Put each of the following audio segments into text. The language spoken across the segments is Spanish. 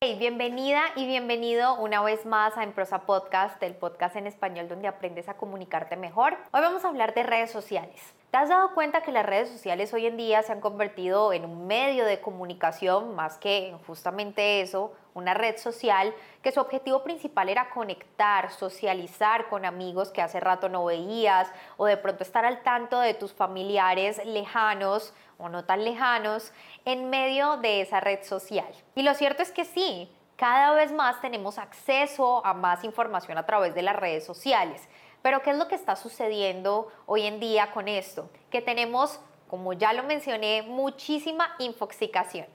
Hey, bienvenida y bienvenido una vez más a En Prosa Podcast, el podcast en español donde aprendes a comunicarte mejor. Hoy vamos a hablar de redes sociales. ¿Te has dado cuenta que las redes sociales hoy en día se han convertido en un medio de comunicación más que justamente eso, una red social, que su objetivo principal era conectar, socializar con amigos que hace rato no veías o de pronto estar al tanto de tus familiares lejanos o no tan lejanos en medio de esa red social? Y lo cierto es que sí, cada vez más tenemos acceso a más información a través de las redes sociales. Pero ¿qué es lo que está sucediendo hoy en día con esto? Que tenemos, como ya lo mencioné, muchísima infoxicación.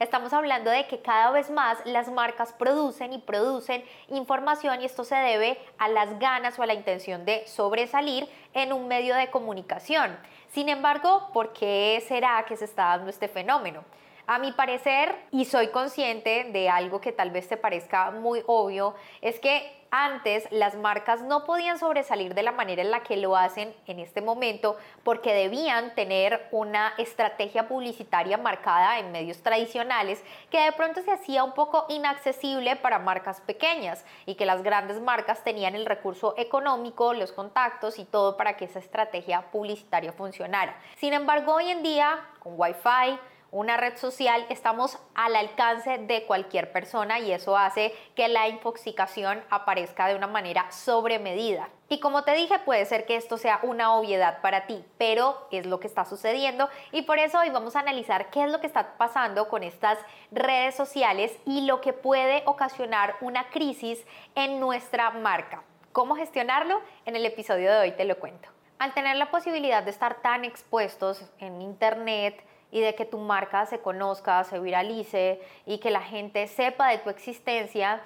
Estamos hablando de que cada vez más las marcas producen y producen información y esto se debe a las ganas o a la intención de sobresalir en un medio de comunicación. Sin embargo, ¿por qué será que se está dando este fenómeno? A mi parecer, y soy consciente de algo que tal vez te parezca muy obvio, es que antes las marcas no podían sobresalir de la manera en la que lo hacen en este momento porque debían tener una estrategia publicitaria marcada en medios tradicionales que de pronto se hacía un poco inaccesible para marcas pequeñas y que las grandes marcas tenían el recurso económico, los contactos y todo para que esa estrategia publicitaria funcionara. Sin embargo, hoy en día con Wi-Fi, una red social, estamos al alcance de cualquier persona y eso hace que la infoxicación aparezca de una manera sobremedida. Y como te dije, puede ser que esto sea una obviedad para ti, pero es lo que está sucediendo y por eso hoy vamos a analizar qué es lo que está pasando con estas redes sociales y lo que puede ocasionar una crisis en nuestra marca. ¿Cómo gestionarlo? En el episodio de hoy te lo cuento. Al tener la posibilidad de estar tan expuestos en Internet, y de que tu marca se conozca, se viralice y que la gente sepa de tu existencia,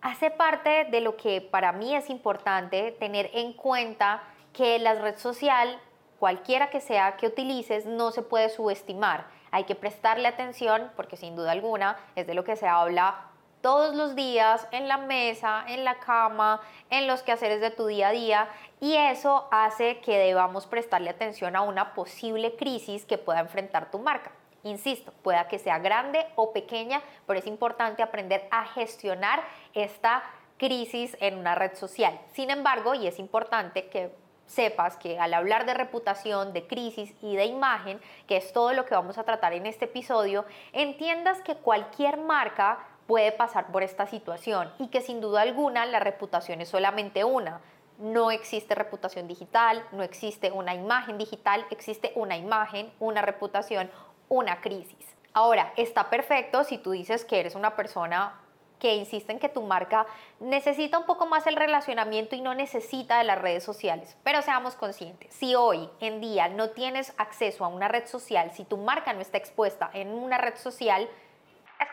hace parte de lo que para mí es importante tener en cuenta que la red social, cualquiera que sea que utilices, no se puede subestimar. Hay que prestarle atención porque sin duda alguna es de lo que se habla todos los días en la mesa, en la cama, en los quehaceres de tu día a día y eso hace que debamos prestarle atención a una posible crisis que pueda enfrentar tu marca. Insisto, pueda que sea grande o pequeña, pero es importante aprender a gestionar esta crisis en una red social. Sin embargo, y es importante que sepas que al hablar de reputación, de crisis y de imagen, que es todo lo que vamos a tratar en este episodio, entiendas que cualquier marca puede pasar por esta situación y que sin duda alguna la reputación es solamente una. No existe reputación digital, no existe una imagen digital, existe una imagen, una reputación, una crisis. Ahora, está perfecto si tú dices que eres una persona que insiste en que tu marca necesita un poco más el relacionamiento y no necesita de las redes sociales. Pero seamos conscientes, si hoy en día no tienes acceso a una red social, si tu marca no está expuesta en una red social,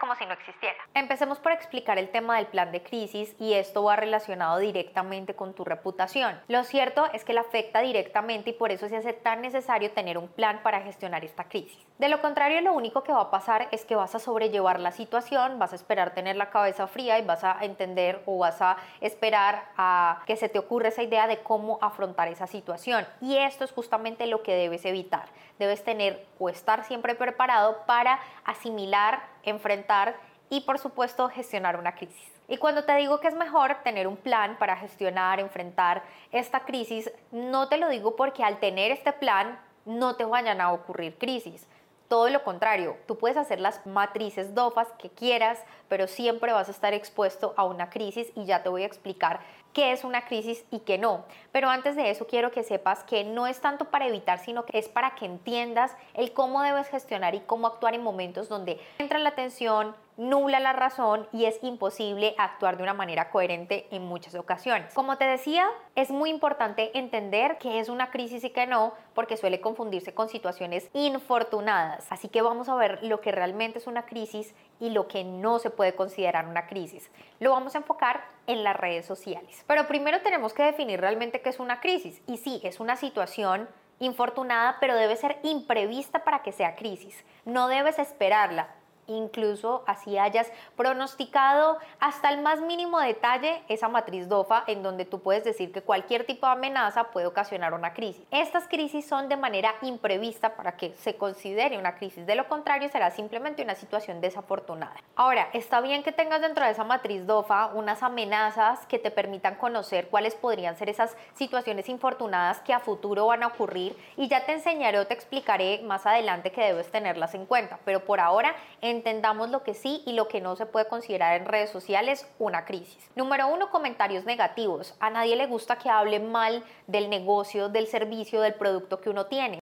como si no existiera. Empecemos por explicar el tema del plan de crisis y esto va relacionado directamente con tu reputación. Lo cierto es que la afecta directamente y por eso se hace tan necesario tener un plan para gestionar esta crisis. De lo contrario, lo único que va a pasar es que vas a sobrellevar la situación, vas a esperar tener la cabeza fría y vas a entender o vas a esperar a que se te ocurra esa idea de cómo afrontar esa situación. Y esto es justamente lo que debes evitar. Debes tener o estar siempre preparado para asimilar, enfrentar y por supuesto gestionar una crisis. Y cuando te digo que es mejor tener un plan para gestionar, enfrentar esta crisis, no te lo digo porque al tener este plan no te vayan a ocurrir crisis. Todo lo contrario, tú puedes hacer las matrices DOFAS que quieras, pero siempre vas a estar expuesto a una crisis y ya te voy a explicar qué es una crisis y qué no. Pero antes de eso quiero que sepas que no es tanto para evitar, sino que es para que entiendas el cómo debes gestionar y cómo actuar en momentos donde entra la tensión, nula la razón y es imposible actuar de una manera coherente en muchas ocasiones. Como te decía, es muy importante entender qué es una crisis y qué no, porque suele confundirse con situaciones infortunadas. Así que vamos a ver lo que realmente es una crisis y lo que no se puede considerar una crisis. Lo vamos a enfocar en las redes sociales. Pero primero tenemos que definir realmente qué es una crisis. Y sí, es una situación infortunada, pero debe ser imprevista para que sea crisis. No debes esperarla incluso así hayas pronosticado hasta el más mínimo detalle esa matriz DOFA en donde tú puedes decir que cualquier tipo de amenaza puede ocasionar una crisis. Estas crisis son de manera imprevista para que se considere una crisis, de lo contrario será simplemente una situación desafortunada. Ahora, está bien que tengas dentro de esa matriz DOFA unas amenazas que te permitan conocer cuáles podrían ser esas situaciones infortunadas que a futuro van a ocurrir y ya te enseñaré o te explicaré más adelante que debes tenerlas en cuenta, pero por ahora en entendamos lo que sí y lo que no se puede considerar en redes sociales una crisis. Número uno, comentarios negativos. A nadie le gusta que hable mal del negocio, del servicio, del producto que uno tiene.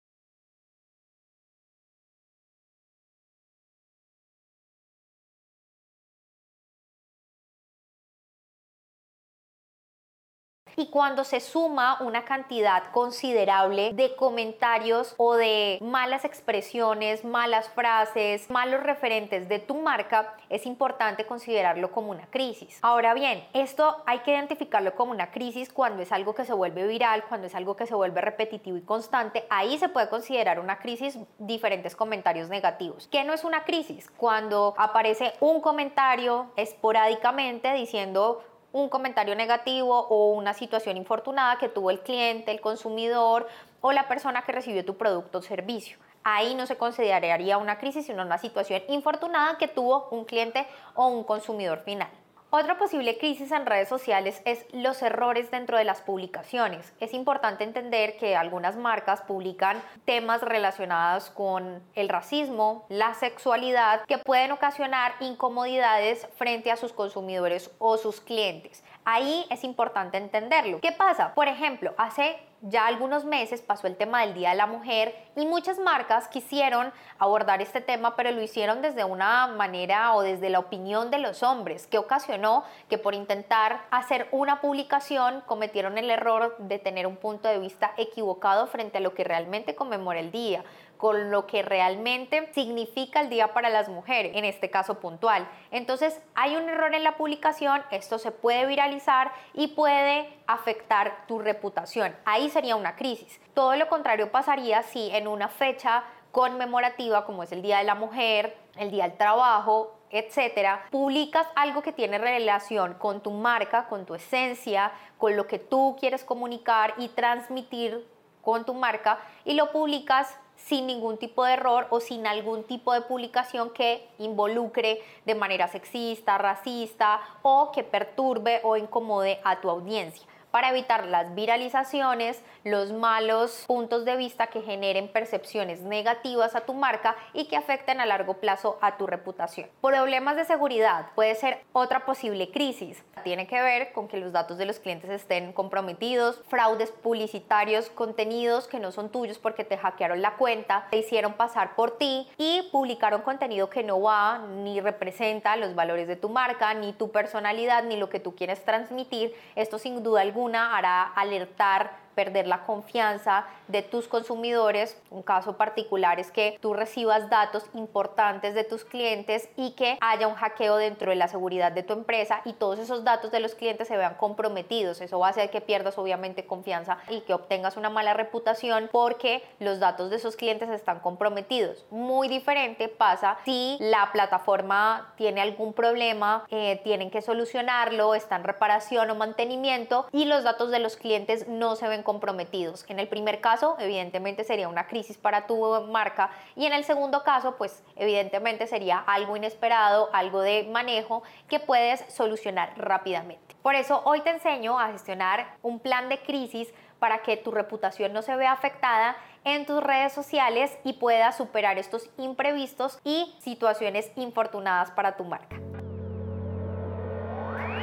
Y cuando se suma una cantidad considerable de comentarios o de malas expresiones, malas frases, malos referentes de tu marca, es importante considerarlo como una crisis. Ahora bien, esto hay que identificarlo como una crisis cuando es algo que se vuelve viral, cuando es algo que se vuelve repetitivo y constante. Ahí se puede considerar una crisis diferentes comentarios negativos. ¿Qué no es una crisis? Cuando aparece un comentario esporádicamente diciendo un comentario negativo o una situación infortunada que tuvo el cliente, el consumidor o la persona que recibió tu producto o servicio. Ahí no se consideraría una crisis, sino una situación infortunada que tuvo un cliente o un consumidor final. Otra posible crisis en redes sociales es los errores dentro de las publicaciones. Es importante entender que algunas marcas publican temas relacionados con el racismo, la sexualidad, que pueden ocasionar incomodidades frente a sus consumidores o sus clientes. Ahí es importante entenderlo. ¿Qué pasa? Por ejemplo, hace ya algunos meses pasó el tema del Día de la Mujer y muchas marcas quisieron abordar este tema, pero lo hicieron desde una manera o desde la opinión de los hombres, que ocasionó que por intentar hacer una publicación cometieron el error de tener un punto de vista equivocado frente a lo que realmente conmemora el día con lo que realmente significa el día para las mujeres, en este caso puntual. Entonces hay un error en la publicación, esto se puede viralizar y puede afectar tu reputación. Ahí sería una crisis. Todo lo contrario pasaría si en una fecha conmemorativa como es el Día de la Mujer, el Día del Trabajo, etcétera, publicas algo que tiene relación con tu marca, con tu esencia, con lo que tú quieres comunicar y transmitir con tu marca y lo publicas sin ningún tipo de error o sin algún tipo de publicación que involucre de manera sexista, racista o que perturbe o incomode a tu audiencia para evitar las viralizaciones, los malos puntos de vista que generen percepciones negativas a tu marca y que afecten a largo plazo a tu reputación. Problemas de seguridad puede ser otra posible crisis. Tiene que ver con que los datos de los clientes estén comprometidos, fraudes publicitarios, contenidos que no son tuyos porque te hackearon la cuenta, te hicieron pasar por ti y publicaron contenido que no va ni representa los valores de tu marca, ni tu personalidad, ni lo que tú quieres transmitir. Esto sin duda alguna una hará alertar perder la confianza de tus consumidores. Un caso particular es que tú recibas datos importantes de tus clientes y que haya un hackeo dentro de la seguridad de tu empresa y todos esos datos de los clientes se vean comprometidos. Eso va a hacer que pierdas obviamente confianza y que obtengas una mala reputación porque los datos de esos clientes están comprometidos. Muy diferente pasa si la plataforma tiene algún problema, eh, tienen que solucionarlo, está en reparación o mantenimiento y los datos de los clientes no se ven comprometidos. En el primer caso, evidentemente sería una crisis para tu marca y en el segundo caso, pues evidentemente sería algo inesperado, algo de manejo que puedes solucionar rápidamente. Por eso hoy te enseño a gestionar un plan de crisis para que tu reputación no se vea afectada en tus redes sociales y puedas superar estos imprevistos y situaciones infortunadas para tu marca.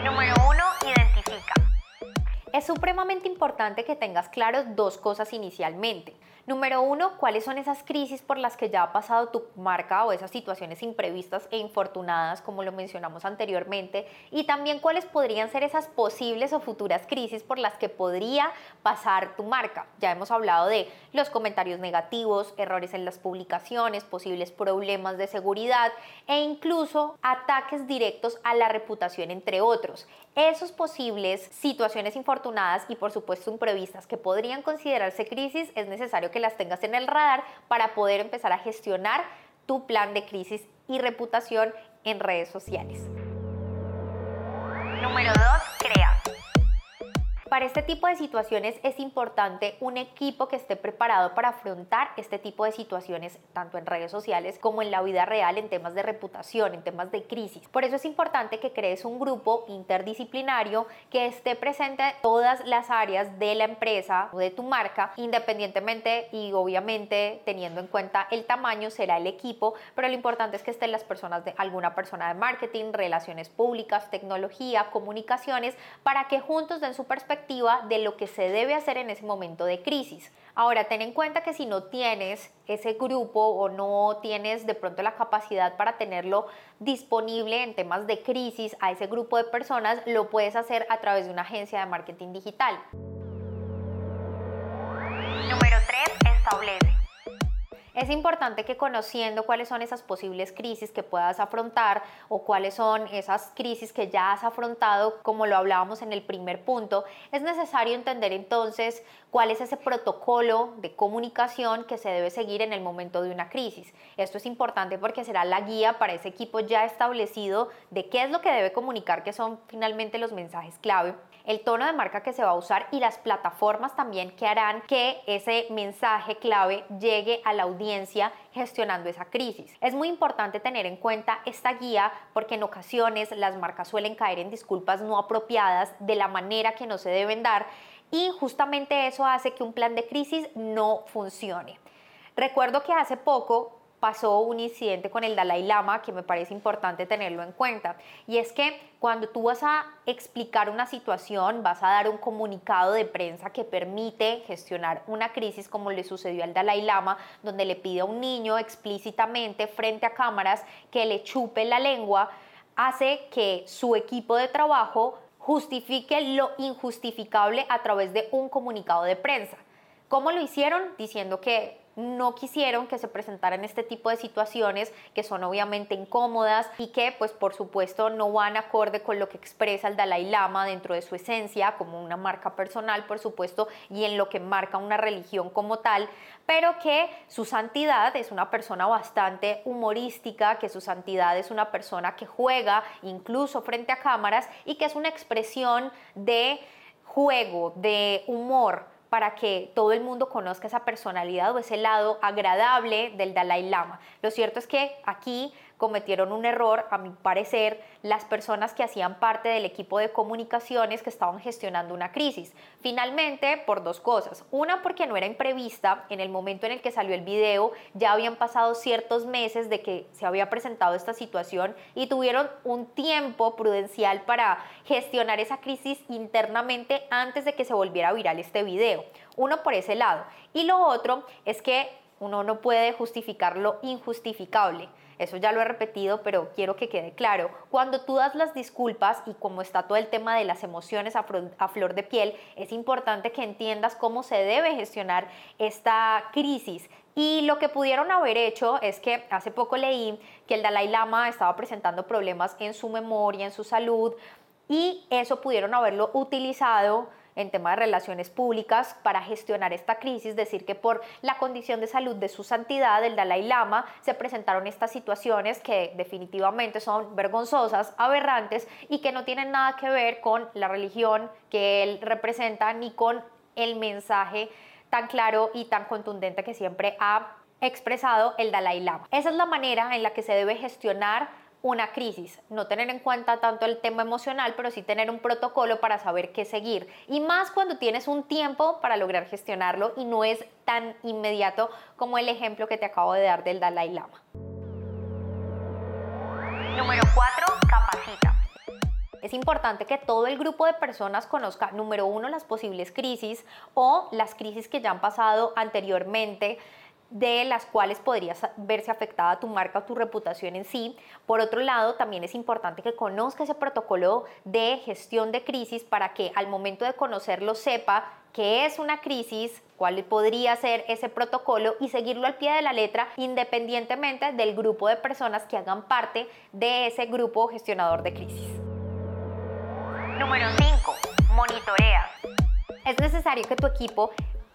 Número 1. Identifica. Es supremamente importante que tengas claros dos cosas inicialmente. Número uno, ¿cuáles son esas crisis por las que ya ha pasado tu marca o esas situaciones imprevistas e infortunadas, como lo mencionamos anteriormente? Y también cuáles podrían ser esas posibles o futuras crisis por las que podría pasar tu marca. Ya hemos hablado de los comentarios negativos, errores en las publicaciones, posibles problemas de seguridad e incluso ataques directos a la reputación, entre otros. Esos posibles situaciones infortunadas y por supuesto imprevistas que podrían considerarse crisis es necesario que las tengas en el radar para poder empezar a gestionar tu plan de crisis y reputación en redes sociales. Número 2, crea. Para este tipo de situaciones es importante un equipo que esté preparado para afrontar este tipo de situaciones tanto en redes sociales como en la vida real en temas de reputación, en temas de crisis. Por eso es importante que crees un grupo interdisciplinario que esté presente en todas las áreas de la empresa o de tu marca, independientemente y obviamente teniendo en cuenta el tamaño será el equipo, pero lo importante es que estén las personas de alguna persona de marketing, relaciones públicas, tecnología, comunicaciones, para que juntos den su perspectiva de lo que se debe hacer en ese momento de crisis. Ahora, ten en cuenta que si no tienes ese grupo o no tienes de pronto la capacidad para tenerlo disponible en temas de crisis a ese grupo de personas, lo puedes hacer a través de una agencia de marketing digital. Número 3. Establece. Es importante que conociendo cuáles son esas posibles crisis que puedas afrontar o cuáles son esas crisis que ya has afrontado, como lo hablábamos en el primer punto, es necesario entender entonces cuál es ese protocolo de comunicación que se debe seguir en el momento de una crisis. Esto es importante porque será la guía para ese equipo ya establecido de qué es lo que debe comunicar, que son finalmente los mensajes clave el tono de marca que se va a usar y las plataformas también que harán que ese mensaje clave llegue a la audiencia gestionando esa crisis. Es muy importante tener en cuenta esta guía porque en ocasiones las marcas suelen caer en disculpas no apropiadas de la manera que no se deben dar y justamente eso hace que un plan de crisis no funcione. Recuerdo que hace poco pasó un incidente con el Dalai Lama que me parece importante tenerlo en cuenta. Y es que cuando tú vas a explicar una situación, vas a dar un comunicado de prensa que permite gestionar una crisis como le sucedió al Dalai Lama, donde le pide a un niño explícitamente frente a cámaras que le chupe la lengua, hace que su equipo de trabajo justifique lo injustificable a través de un comunicado de prensa. ¿Cómo lo hicieron? Diciendo que no quisieron que se presentaran este tipo de situaciones que son obviamente incómodas y que pues por supuesto no van acorde con lo que expresa el Dalai Lama dentro de su esencia como una marca personal por supuesto y en lo que marca una religión como tal, pero que su santidad es una persona bastante humorística, que su santidad es una persona que juega incluso frente a cámaras y que es una expresión de juego, de humor para que todo el mundo conozca esa personalidad o ese lado agradable del Dalai Lama. Lo cierto es que aquí cometieron un error, a mi parecer, las personas que hacían parte del equipo de comunicaciones que estaban gestionando una crisis. Finalmente, por dos cosas. Una, porque no era imprevista. En el momento en el que salió el video, ya habían pasado ciertos meses de que se había presentado esta situación y tuvieron un tiempo prudencial para gestionar esa crisis internamente antes de que se volviera viral este video. Uno por ese lado. Y lo otro es que uno no puede justificar lo injustificable. Eso ya lo he repetido, pero quiero que quede claro. Cuando tú das las disculpas y como está todo el tema de las emociones a, flor de piel, es importante que entiendas cómo se debe gestionar esta crisis. Y lo que pudieron haber hecho es que hace poco leí que el Dalai Lama estaba presentando problemas en su memoria, en su salud, y eso pudieron haberlo utilizado en tema de relaciones públicas para gestionar esta crisis, decir que por la condición de salud de su santidad, el Dalai Lama, se presentaron estas situaciones que definitivamente son vergonzosas, aberrantes y que no tienen nada que ver con la religión que él representa ni con el mensaje tan claro y tan contundente que siempre ha expresado el Dalai Lama. Esa es la manera en la que se debe gestionar una crisis, no tener en cuenta tanto el tema emocional, pero sí tener un protocolo para saber qué seguir. Y más cuando tienes un tiempo para lograr gestionarlo y no es tan inmediato como el ejemplo que te acabo de dar del Dalai Lama. Número 4. Capacita. Es importante que todo el grupo de personas conozca, número uno, las posibles crisis o las crisis que ya han pasado anteriormente de las cuales podrías verse afectada tu marca o tu reputación en sí. Por otro lado, también es importante que conozca ese protocolo de gestión de crisis para que al momento de conocerlo sepa qué es una crisis, cuál podría ser ese protocolo y seguirlo al pie de la letra independientemente del grupo de personas que hagan parte de ese grupo gestionador de crisis. Número 5. Monitorea. Es necesario que tu equipo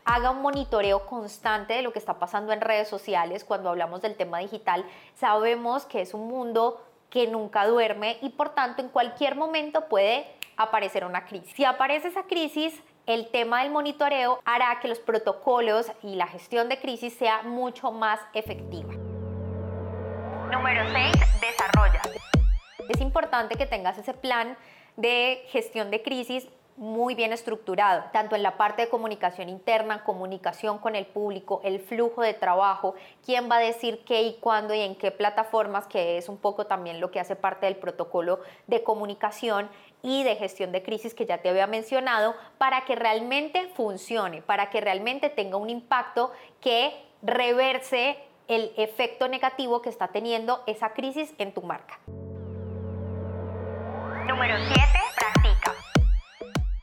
haga un monitoreo constante de lo que está pasando en redes sociales. Cuando hablamos del tema digital, sabemos que es un mundo que nunca duerme y por tanto en cualquier momento puede aparecer una crisis. Si aparece esa crisis, el tema del monitoreo hará que los protocolos y la gestión de crisis sea mucho más efectiva. Número 6. Desarrolla. Es importante que tengas ese plan de gestión de crisis muy bien estructurado, tanto en la parte de comunicación interna, comunicación con el público, el flujo de trabajo, quién va a decir qué y cuándo y en qué plataformas, que es un poco también lo que hace parte del protocolo de comunicación y de gestión de crisis que ya te había mencionado, para que realmente funcione, para que realmente tenga un impacto que reverse el efecto negativo que está teniendo esa crisis en tu marca. Número 7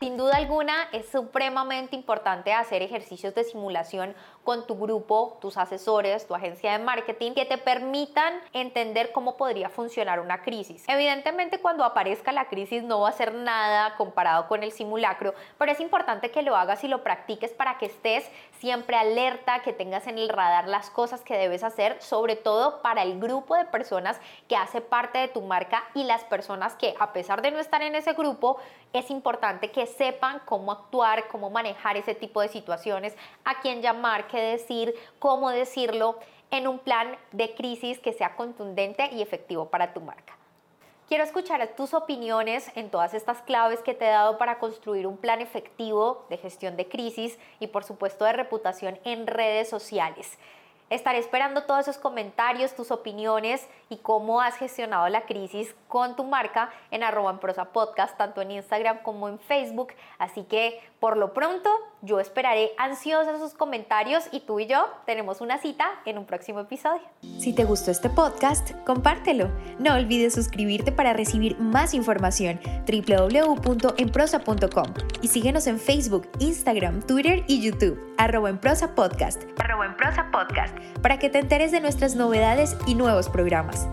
sin duda alguna es supremamente importante hacer ejercicios de simulación con tu grupo, tus asesores, tu agencia de marketing, que te permitan entender cómo podría funcionar una crisis. Evidentemente cuando aparezca la crisis no va a ser nada comparado con el simulacro, pero es importante que lo hagas y lo practiques para que estés siempre alerta, que tengas en el radar las cosas que debes hacer, sobre todo para el grupo de personas que hace parte de tu marca y las personas que a pesar de no estar en ese grupo, es importante que sepan cómo actuar, cómo manejar ese tipo de situaciones, a quién llamar, qué decir, cómo decirlo en un plan de crisis que sea contundente y efectivo para tu marca. Quiero escuchar tus opiniones en todas estas claves que te he dado para construir un plan efectivo de gestión de crisis y por supuesto de reputación en redes sociales. Estaré esperando todos esos comentarios, tus opiniones y cómo has gestionado la crisis con tu marca en arroba en prosa podcast, tanto en Instagram como en Facebook. Así que por lo pronto yo esperaré ansiosa sus comentarios y tú y yo tenemos una cita en un próximo episodio. Si te gustó este podcast, compártelo. No olvides suscribirte para recibir más información www.enprosa.com y síguenos en Facebook, Instagram, Twitter y YouTube arroba en prosa podcast, arroba en prosa podcast, para que te enteres de nuestras novedades y nuevos programas.